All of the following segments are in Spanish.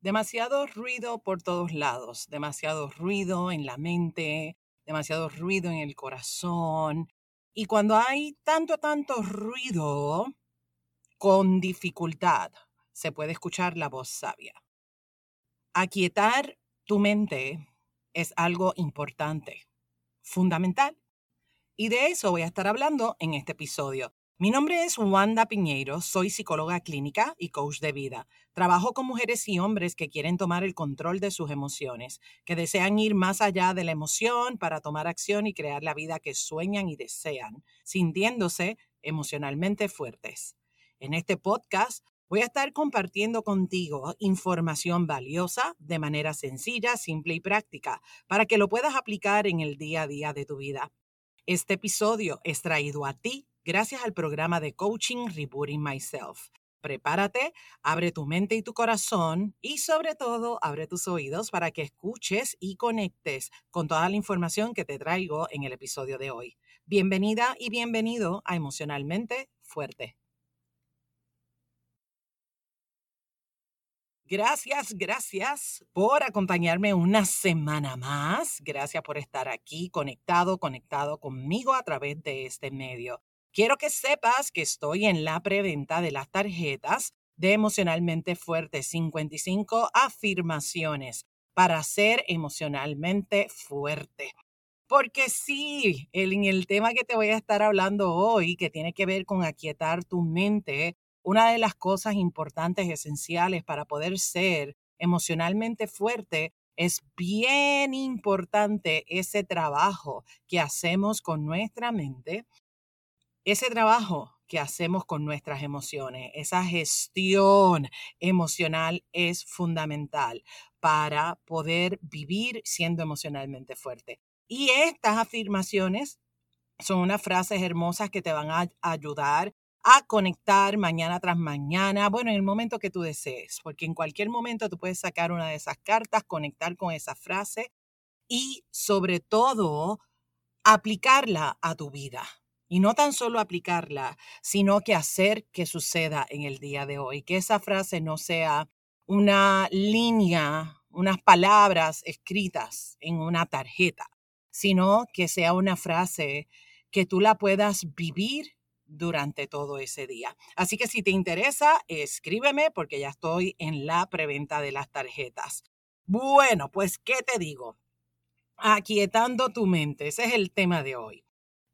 demasiado ruido por todos lados, demasiado ruido en la mente, demasiado ruido en el corazón. Y cuando hay tanto, tanto ruido, con dificultad se puede escuchar la voz sabia. Aquietar tu mente es algo importante, fundamental. Y de eso voy a estar hablando en este episodio. Mi nombre es Wanda Piñeiro, soy psicóloga clínica y coach de vida. Trabajo con mujeres y hombres que quieren tomar el control de sus emociones, que desean ir más allá de la emoción para tomar acción y crear la vida que sueñan y desean, sintiéndose emocionalmente fuertes. En este podcast voy a estar compartiendo contigo información valiosa de manera sencilla, simple y práctica para que lo puedas aplicar en el día a día de tu vida. Este episodio es traído a ti gracias al programa de coaching Rebooting Myself. Prepárate, abre tu mente y tu corazón y sobre todo abre tus oídos para que escuches y conectes con toda la información que te traigo en el episodio de hoy. Bienvenida y bienvenido a Emocionalmente Fuerte. Gracias, gracias por acompañarme una semana más. Gracias por estar aquí conectado, conectado conmigo a través de este medio. Quiero que sepas que estoy en la preventa de las tarjetas de emocionalmente fuerte 55 afirmaciones para ser emocionalmente fuerte. Porque sí, en el tema que te voy a estar hablando hoy, que tiene que ver con aquietar tu mente, una de las cosas importantes, esenciales para poder ser emocionalmente fuerte, es bien importante ese trabajo que hacemos con nuestra mente ese trabajo que hacemos con nuestras emociones, esa gestión emocional es fundamental para poder vivir siendo emocionalmente fuerte. Y estas afirmaciones son unas frases hermosas que te van a ayudar a conectar mañana tras mañana, bueno, en el momento que tú desees, porque en cualquier momento tú puedes sacar una de esas cartas, conectar con esa frase y sobre todo aplicarla a tu vida. Y no tan solo aplicarla, sino que hacer que suceda en el día de hoy. Que esa frase no sea una línea, unas palabras escritas en una tarjeta, sino que sea una frase que tú la puedas vivir durante todo ese día. Así que si te interesa, escríbeme porque ya estoy en la preventa de las tarjetas. Bueno, pues, ¿qué te digo? Aquietando tu mente, ese es el tema de hoy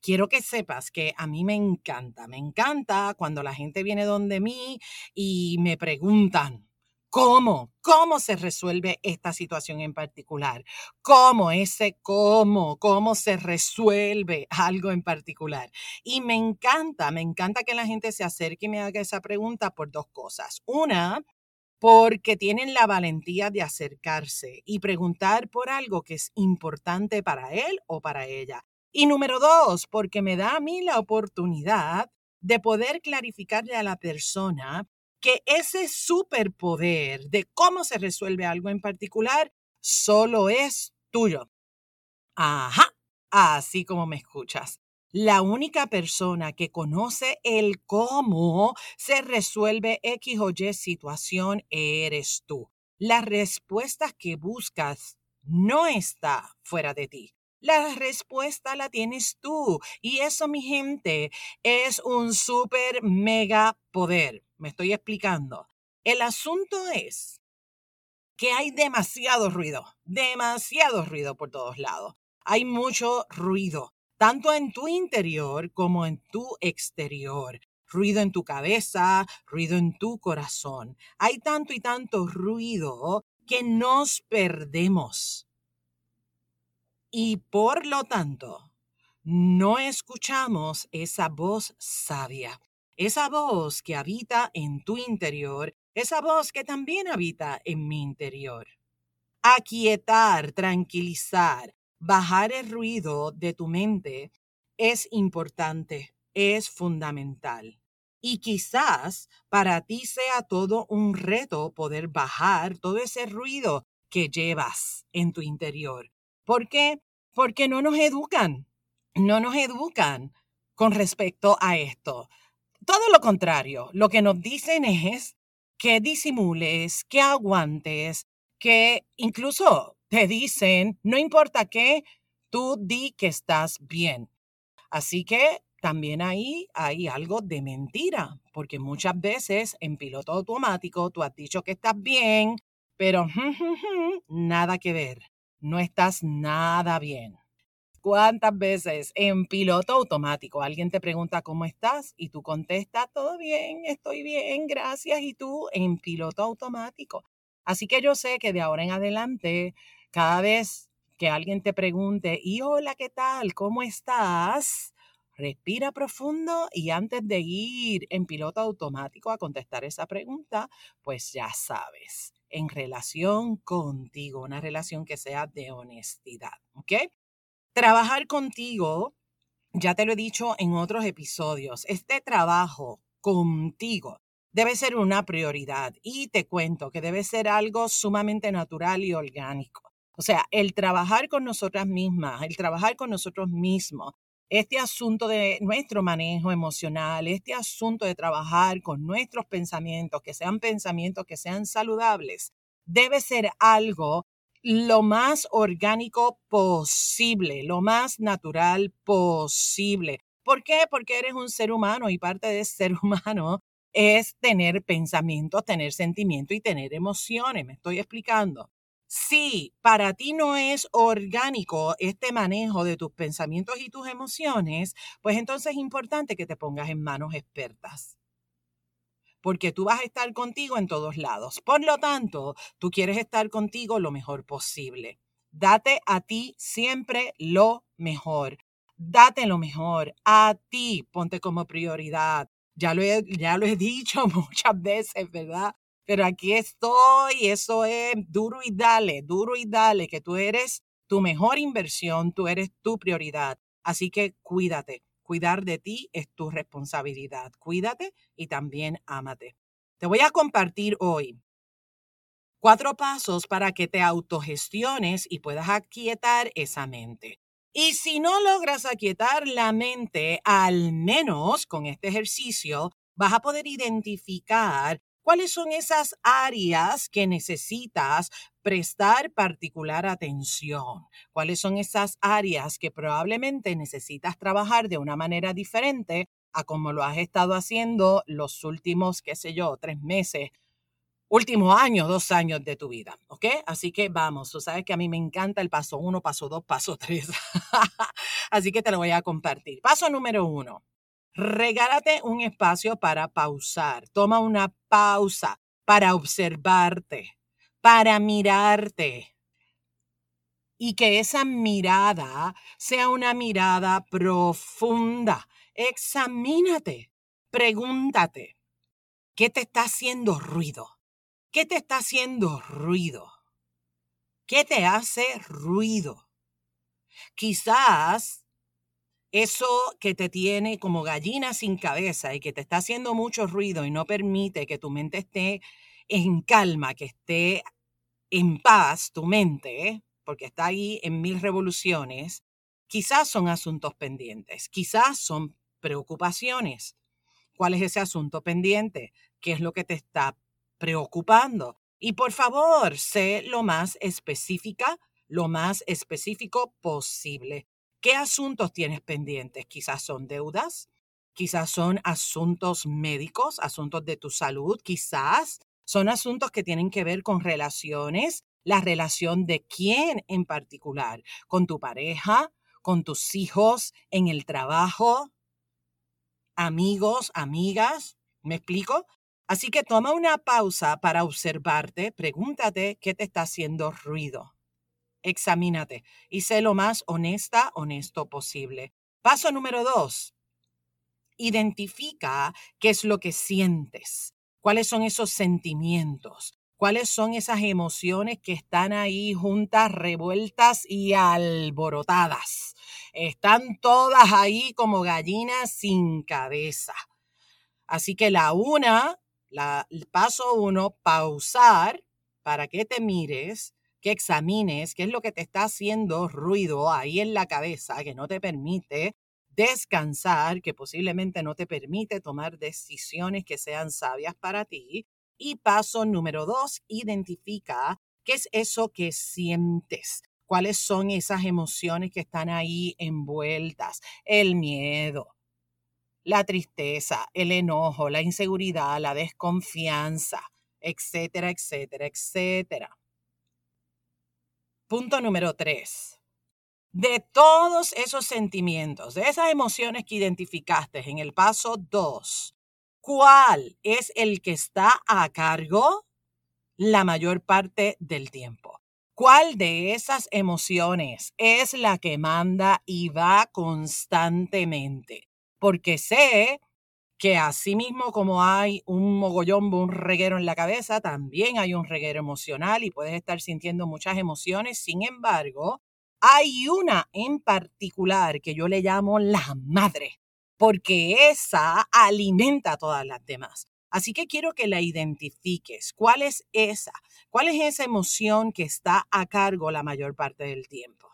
quiero que sepas que a mí me encanta, me encanta cuando la gente viene donde mí y me preguntan, ¿Cómo? ¿Cómo se resuelve esta situación en particular? ¿Cómo ese cómo? ¿Cómo se resuelve algo en particular? Y me encanta, me encanta que la gente se acerque y me haga esa pregunta por dos cosas. Una, porque tienen la valentía de acercarse y preguntar por algo que es importante para él o para ella. Y número dos, porque me da a mí la oportunidad de poder clarificarle a la persona que ese superpoder de cómo se resuelve algo en particular solo es tuyo. Ajá, así como me escuchas. La única persona que conoce el cómo se resuelve X o Y situación eres tú. Las respuestas que buscas no está fuera de ti. La respuesta la tienes tú. Y eso, mi gente, es un súper mega poder. Me estoy explicando. El asunto es que hay demasiado ruido, demasiado ruido por todos lados. Hay mucho ruido, tanto en tu interior como en tu exterior. Ruido en tu cabeza, ruido en tu corazón. Hay tanto y tanto ruido que nos perdemos y por lo tanto no escuchamos esa voz sabia, esa voz que habita en tu interior, esa voz que también habita en mi interior. Aquietar, tranquilizar, bajar el ruido de tu mente es importante, es fundamental. Y quizás para ti sea todo un reto poder bajar todo ese ruido que llevas en tu interior. ¿Por qué? Porque no nos educan, no nos educan con respecto a esto. Todo lo contrario, lo que nos dicen es que disimules, que aguantes, que incluso te dicen, no importa qué, tú di que estás bien. Así que también ahí hay algo de mentira, porque muchas veces en piloto automático tú has dicho que estás bien, pero nada que ver, no estás nada bien. ¿Cuántas veces en piloto automático alguien te pregunta cómo estás y tú contestas, todo bien, estoy bien, gracias, y tú en piloto automático? Así que yo sé que de ahora en adelante, cada vez que alguien te pregunte, y hola, ¿qué tal? ¿Cómo estás? Respira profundo y antes de ir en piloto automático a contestar esa pregunta, pues ya sabes, en relación contigo, una relación que sea de honestidad, ¿ok? Trabajar contigo, ya te lo he dicho en otros episodios, este trabajo contigo debe ser una prioridad y te cuento que debe ser algo sumamente natural y orgánico. O sea, el trabajar con nosotras mismas, el trabajar con nosotros mismos, este asunto de nuestro manejo emocional, este asunto de trabajar con nuestros pensamientos, que sean pensamientos que sean saludables, debe ser algo lo más orgánico posible, lo más natural posible. ¿Por qué? Porque eres un ser humano y parte de ser humano es tener pensamientos, tener sentimientos y tener emociones. ¿Me estoy explicando? Si para ti no es orgánico este manejo de tus pensamientos y tus emociones, pues entonces es importante que te pongas en manos expertas. Porque tú vas a estar contigo en todos lados. Por lo tanto, tú quieres estar contigo lo mejor posible. Date a ti siempre lo mejor. Date lo mejor a ti. Ponte como prioridad. Ya lo he, ya lo he dicho muchas veces, ¿verdad? Pero aquí estoy, eso es duro y dale, duro y dale, que tú eres tu mejor inversión, tú eres tu prioridad. Así que cuídate, cuidar de ti es tu responsabilidad. Cuídate y también ámate. Te voy a compartir hoy cuatro pasos para que te autogestiones y puedas aquietar esa mente. Y si no logras aquietar la mente, al menos con este ejercicio, vas a poder identificar ¿Cuáles son esas áreas que necesitas prestar particular atención? ¿Cuáles son esas áreas que probablemente necesitas trabajar de una manera diferente a como lo has estado haciendo los últimos, qué sé yo, tres meses, último año, dos años de tu vida, ¿ok? Así que vamos, tú sabes que a mí me encanta el paso uno, paso dos, paso tres. Así que te lo voy a compartir. Paso número uno, Regálate un espacio para pausar. Toma una pausa para observarte, para mirarte. Y que esa mirada sea una mirada profunda. Examínate, pregúntate, ¿qué te está haciendo ruido? ¿Qué te está haciendo ruido? ¿Qué te hace ruido? Quizás eso que te tiene como gallina sin cabeza y que te está haciendo mucho ruido y no permite que tu mente esté en calma, que esté en paz tu mente, porque está ahí en mil revoluciones, quizás son asuntos pendientes, quizás son preocupaciones. ¿Cuál es ese asunto pendiente? ¿Qué es lo que te está preocupando? Y por favor, sé lo más específica, lo más específico posible. ¿Qué asuntos tienes pendientes? Quizás son deudas, quizás son asuntos médicos, asuntos de tu salud, quizás son asuntos que tienen que ver con relaciones, la relación de quién en particular, con tu pareja, con tus hijos, en el trabajo, amigos, amigas, ¿me explico? Así que toma una pausa para observarte, pregúntate qué te está haciendo ruido examínate y sé lo más honesta, honesto posible. Paso número dos, identifica qué es lo que sientes, cuáles son esos sentimientos, cuáles son esas emociones que están ahí juntas, revueltas y alborotadas. Están todas ahí como gallinas sin cabeza. Así que la una, la, el paso uno, pausar para que te mires que examines qué es lo que te está haciendo ruido ahí en la cabeza, que no te permite descansar, que posiblemente no te permite tomar decisiones que sean sabias para ti. Y paso número dos, identifica qué es eso que sientes. ¿Cuáles son esas emociones que están ahí envueltas? El miedo, la tristeza, el enojo, la inseguridad, la desconfianza, etcétera, etcétera, etcétera. Punto número tres. De todos esos sentimientos, de esas emociones que identificaste en el paso dos, ¿cuál es el que está a cargo la mayor parte del tiempo? ¿Cuál de esas emociones es la que manda y va constantemente? Porque sé que así mismo como hay un mogollón, un reguero en la cabeza, también hay un reguero emocional y puedes estar sintiendo muchas emociones. Sin embargo, hay una en particular que yo le llamo la madre, porque esa alimenta a todas las demás. Así que quiero que la identifiques. ¿Cuál es esa? ¿Cuál es esa emoción que está a cargo la mayor parte del tiempo?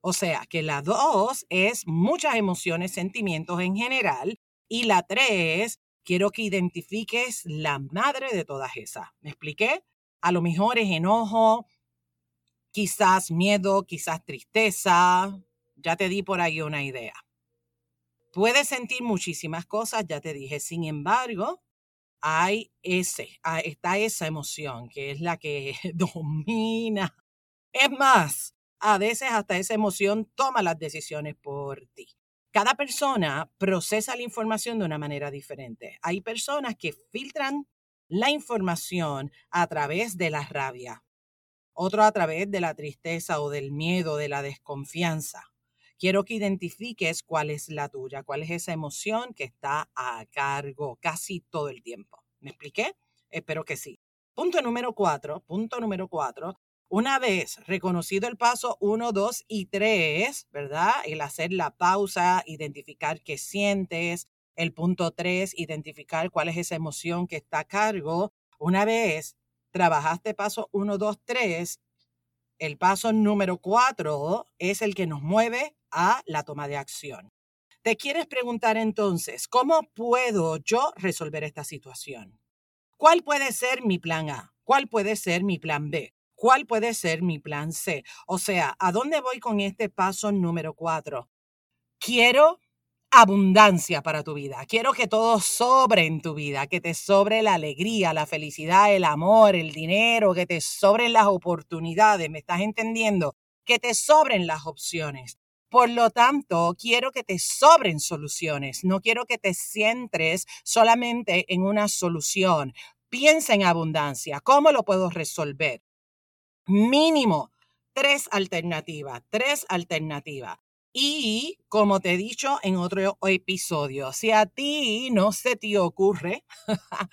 O sea, que la dos es muchas emociones, sentimientos en general. Y la tres, quiero que identifiques la madre de todas esas. ¿Me expliqué? A lo mejor es enojo, quizás miedo, quizás tristeza. Ya te di por ahí una idea. Puedes sentir muchísimas cosas, ya te dije. Sin embargo, hay ese, ah, está esa emoción que es la que domina. Es más, a veces hasta esa emoción toma las decisiones por ti. Cada persona procesa la información de una manera diferente. Hay personas que filtran la información a través de la rabia, otro a través de la tristeza o del miedo, de la desconfianza. Quiero que identifiques cuál es la tuya, cuál es esa emoción que está a cargo casi todo el tiempo. ¿Me expliqué? Espero que sí. Punto número cuatro, punto número cuatro. Una vez reconocido el paso uno, dos y tres, ¿verdad? El hacer la pausa, identificar qué sientes. El punto tres, identificar cuál es esa emoción que está a cargo. Una vez trabajaste paso uno, dos, tres, el paso número cuatro es el que nos mueve a la toma de acción. Te quieres preguntar entonces, ¿cómo puedo yo resolver esta situación? ¿Cuál puede ser mi plan A? ¿Cuál puede ser mi plan B? ¿Cuál puede ser mi plan C? O sea, ¿a dónde voy con este paso número cuatro? Quiero abundancia para tu vida. Quiero que todo sobre en tu vida, que te sobre la alegría, la felicidad, el amor, el dinero, que te sobren las oportunidades. ¿Me estás entendiendo? Que te sobren las opciones. Por lo tanto, quiero que te sobren soluciones. No quiero que te centres solamente en una solución. Piensa en abundancia. ¿Cómo lo puedo resolver? Mínimo tres alternativas, tres alternativas. Y como te he dicho en otro episodio, si a ti no se te ocurre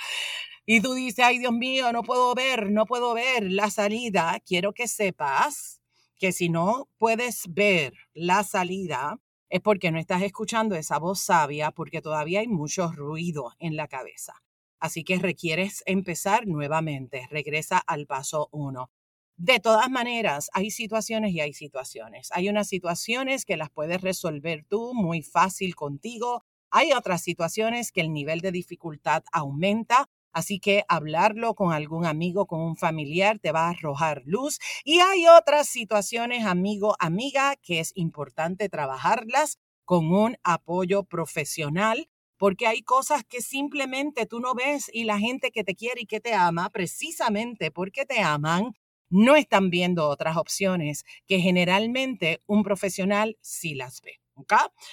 y tú dices, ay Dios mío, no puedo ver, no puedo ver la salida, quiero que sepas que si no puedes ver la salida, es porque no estás escuchando esa voz sabia, porque todavía hay mucho ruido en la cabeza. Así que requieres empezar nuevamente. Regresa al paso uno. De todas maneras, hay situaciones y hay situaciones. Hay unas situaciones que las puedes resolver tú muy fácil contigo. Hay otras situaciones que el nivel de dificultad aumenta. Así que hablarlo con algún amigo, con un familiar, te va a arrojar luz. Y hay otras situaciones, amigo, amiga, que es importante trabajarlas con un apoyo profesional porque hay cosas que simplemente tú no ves y la gente que te quiere y que te ama, precisamente porque te aman, no están viendo otras opciones que generalmente un profesional sí las ve.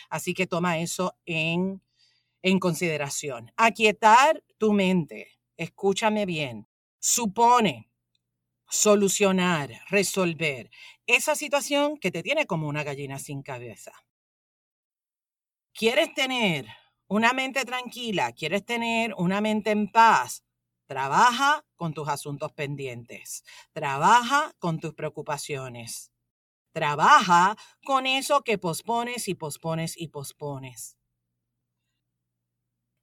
Así que toma eso en, en consideración. Aquietar tu mente, escúchame bien, supone solucionar, resolver esa situación que te tiene como una gallina sin cabeza. ¿Quieres tener una mente tranquila? ¿Quieres tener una mente en paz? Trabaja con tus asuntos pendientes. Trabaja con tus preocupaciones. Trabaja con eso que pospones y pospones y pospones.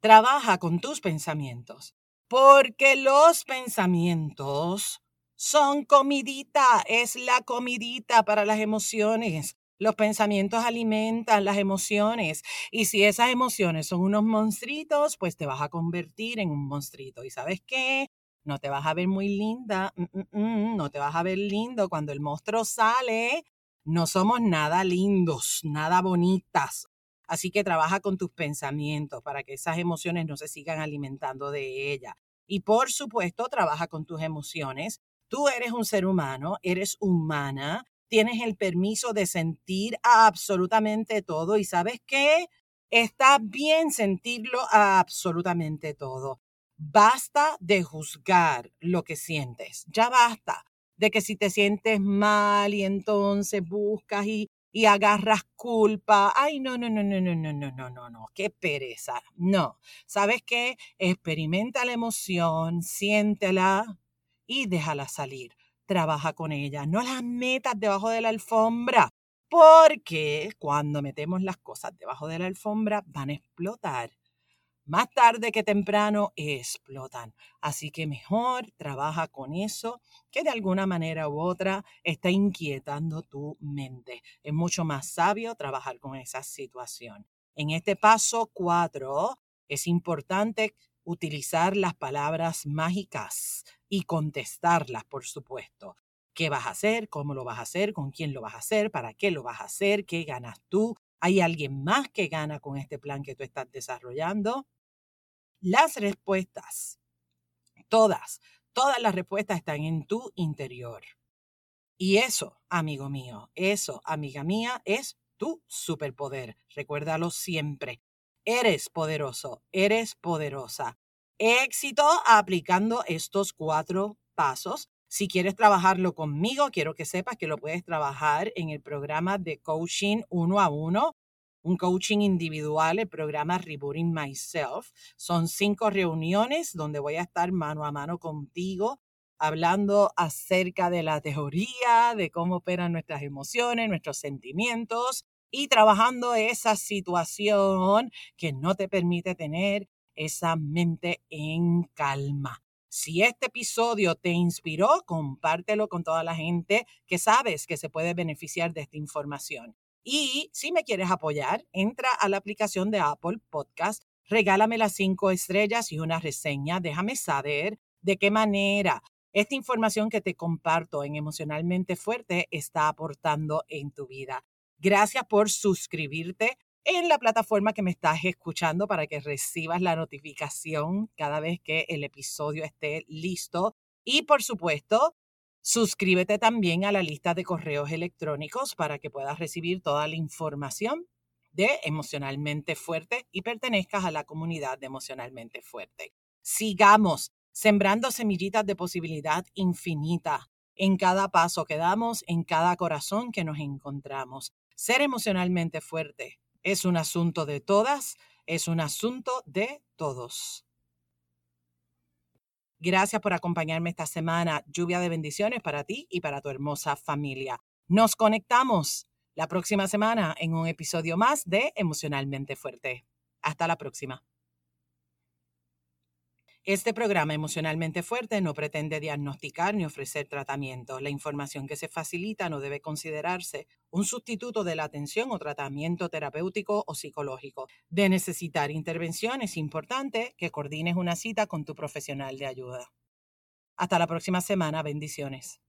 Trabaja con tus pensamientos, porque los pensamientos son comidita, es la comidita para las emociones. Los pensamientos alimentan las emociones y si esas emociones son unos monstruitos, pues te vas a convertir en un monstruito. ¿Y sabes qué? No te vas a ver muy linda, mm, mm, mm, no te vas a ver lindo cuando el monstruo sale. No somos nada lindos, nada bonitas. Así que trabaja con tus pensamientos para que esas emociones no se sigan alimentando de ella. Y por supuesto, trabaja con tus emociones. Tú eres un ser humano, eres humana, tienes el permiso de sentir absolutamente todo y sabes qué? Está bien sentirlo absolutamente todo. Basta de juzgar lo que sientes. Ya basta de que si te sientes mal y entonces buscas y, y agarras culpa. Ay, no, no, no, no, no, no, no, no, no, no, qué pereza. No, ¿sabes qué? Experimenta la emoción, siéntela y déjala salir trabaja con ella. No las metas debajo de la alfombra, porque cuando metemos las cosas debajo de la alfombra van a explotar. Más tarde que temprano explotan. Así que mejor trabaja con eso que de alguna manera u otra está inquietando tu mente. Es mucho más sabio trabajar con esa situación. En este paso cuatro es importante utilizar las palabras mágicas y contestarlas, por supuesto. ¿Qué vas a hacer? ¿Cómo lo vas a hacer? ¿Con quién lo vas a hacer? ¿Para qué lo vas a hacer? ¿Qué ganas tú? ¿Hay alguien más que gana con este plan que tú estás desarrollando? Las respuestas, todas, todas las respuestas están en tu interior. Y eso, amigo mío, eso, amiga mía, es tu superpoder. Recuérdalo siempre. Eres poderoso, eres poderosa. Éxito aplicando estos cuatro pasos. Si quieres trabajarlo conmigo, quiero que sepas que lo puedes trabajar en el programa de coaching uno a uno, un coaching individual, el programa Rebooting Myself. Son cinco reuniones donde voy a estar mano a mano contigo hablando acerca de la teoría, de cómo operan nuestras emociones, nuestros sentimientos y trabajando esa situación que no te permite tener esa mente en calma. Si este episodio te inspiró, compártelo con toda la gente que sabes que se puede beneficiar de esta información. Y si me quieres apoyar, entra a la aplicación de Apple Podcast, regálame las cinco estrellas y una reseña, déjame saber de qué manera esta información que te comparto en Emocionalmente Fuerte está aportando en tu vida. Gracias por suscribirte en la plataforma que me estás escuchando para que recibas la notificación cada vez que el episodio esté listo. Y por supuesto, suscríbete también a la lista de correos electrónicos para que puedas recibir toda la información de Emocionalmente Fuerte y pertenezcas a la comunidad de Emocionalmente Fuerte. Sigamos sembrando semillitas de posibilidad infinita en cada paso que damos, en cada corazón que nos encontramos. Ser emocionalmente fuerte es un asunto de todas, es un asunto de todos. Gracias por acompañarme esta semana. Lluvia de bendiciones para ti y para tu hermosa familia. Nos conectamos la próxima semana en un episodio más de Emocionalmente Fuerte. Hasta la próxima. Este programa emocionalmente fuerte no pretende diagnosticar ni ofrecer tratamiento. La información que se facilita no debe considerarse un sustituto de la atención o tratamiento terapéutico o psicológico. De necesitar intervención es importante que coordines una cita con tu profesional de ayuda. Hasta la próxima semana. Bendiciones.